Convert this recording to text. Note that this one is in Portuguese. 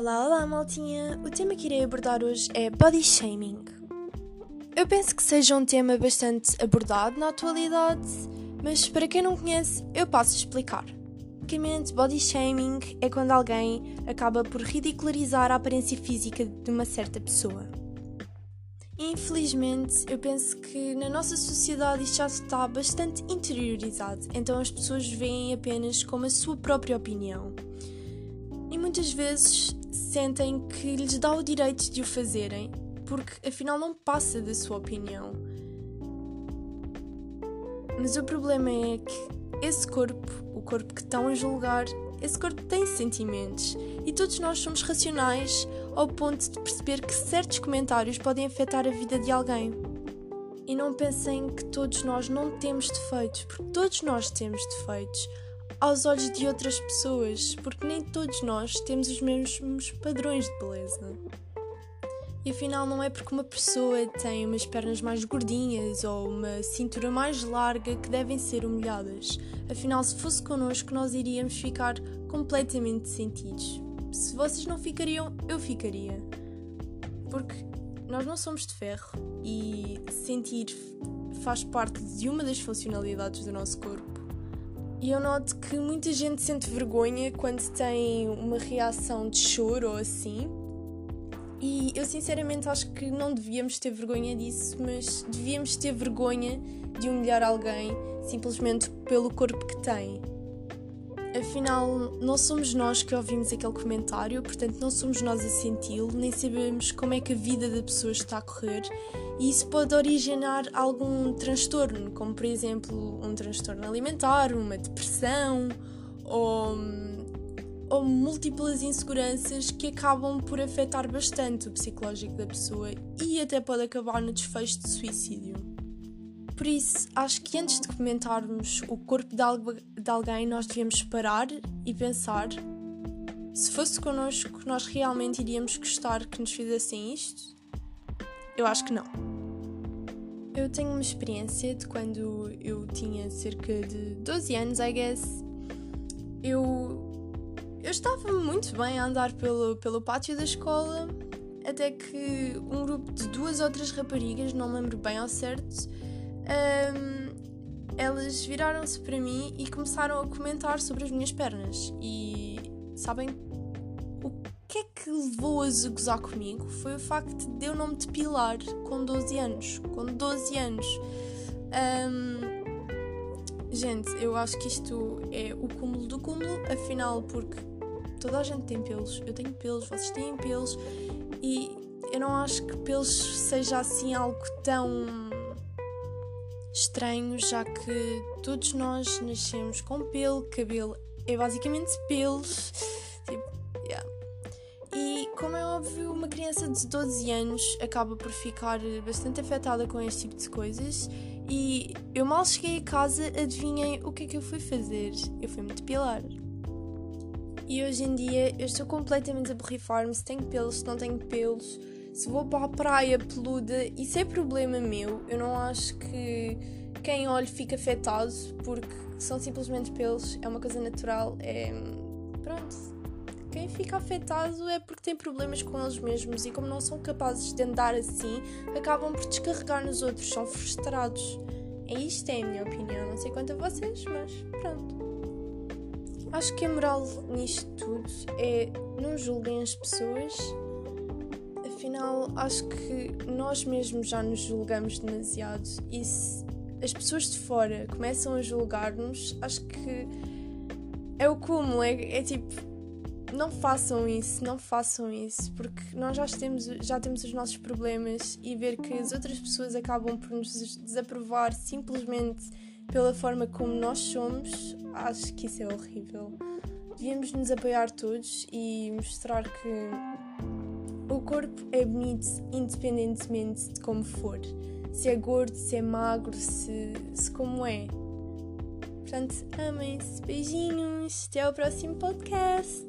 Olá, olá, maltinha! O tema que irei abordar hoje é body shaming. Eu penso que seja um tema bastante abordado na atualidade, mas para quem não conhece, eu passo a explicar. Basicamente, body shaming é quando alguém acaba por ridicularizar a aparência física de uma certa pessoa. Infelizmente, eu penso que na nossa sociedade isto já está bastante interiorizado, então as pessoas veem apenas como a sua própria opinião. E muitas vezes sentem que lhes dá o direito de o fazerem, porque afinal não passa da sua opinião. Mas o problema é que esse corpo, o corpo que estão a julgar, esse corpo tem sentimentos e todos nós somos racionais ao ponto de perceber que certos comentários podem afetar a vida de alguém. E não pensem que todos nós não temos defeitos, porque todos nós temos defeitos aos olhos de outras pessoas, porque nem todos nós temos os mesmos padrões de beleza. E afinal, não é porque uma pessoa tem umas pernas mais gordinhas ou uma cintura mais larga que devem ser humilhadas. Afinal, se fosse connosco, nós iríamos ficar completamente sentidos. Se vocês não ficariam, eu ficaria. Porque nós não somos de ferro e sentir faz parte de uma das funcionalidades do nosso corpo. E eu noto que muita gente sente vergonha quando tem uma reação de choro ou assim, e eu sinceramente acho que não devíamos ter vergonha disso, mas devíamos ter vergonha de humilhar alguém simplesmente pelo corpo que tem. Afinal, não somos nós que ouvimos aquele comentário, portanto, não somos nós a senti-lo, nem sabemos como é que a vida da pessoa está a correr, e isso pode originar algum transtorno, como por exemplo um transtorno alimentar, uma depressão ou ou múltiplas inseguranças que acabam por afetar bastante o psicológico da pessoa e até pode acabar no desfecho de suicídio. Por isso, acho que antes de comentarmos o corpo de, de alguém, nós devíamos parar e pensar se fosse connosco, nós realmente iríamos gostar que nos fizessem isto? Eu acho que não. Eu tenho uma experiência de quando eu tinha cerca de 12 anos, I guess. Eu eu estava muito bem a andar pelo, pelo pátio da escola até que um grupo de duas outras raparigas, não lembro bem ao certo, um, elas viraram-se para mim e começaram a comentar sobre as minhas pernas. E sabem o que é que levou-as a gozar comigo? Foi o facto de eu não me depilar com 12 anos. Com 12 anos. Um, gente, eu acho que isto é o cúmulo do cúmulo, afinal, porque toda a gente tem pelos, eu tenho pelos, vocês têm pelos e eu não acho que pelos seja assim algo tão estranho, já que todos nós nascemos com pelo, cabelo é basicamente pelos. Tipo, yeah. E como é óbvio, uma criança de 12 anos acaba por ficar bastante afetada com este tipo de coisas. E eu mal cheguei a casa, adivinhem o que é que eu fui fazer? Eu fui-me depilar. E hoje em dia eu estou completamente a borrifar-me se tenho pelos, se não tenho pelos, se vou para a praia peluda, isso é problema meu. Eu não acho que quem olha fica afetado porque são simplesmente pelos, é uma coisa natural, é. Pronto. Quem fica afetado é porque tem problemas com eles mesmos e, como não são capazes de andar assim, acabam por descarregar nos outros, são frustrados. É isto, é a minha opinião. Não sei quanto a vocês, mas pronto. Acho que a moral nisto tudo é não julguem as pessoas. Afinal, acho que nós mesmos já nos julgamos demasiado e se as pessoas de fora começam a julgar-nos, acho que é o cúmulo, é, é tipo, não façam isso, não façam isso, porque nós já temos, já temos os nossos problemas e ver que as outras pessoas acabam por nos desaprovar simplesmente pela forma como nós somos, acho que isso é horrível. Devíamos nos apoiar todos e mostrar que o corpo é bonito independentemente de como for. Se é gordo, se é magro, se, se como é. Portanto, amem-se. Beijinhos. Até ao próximo podcast.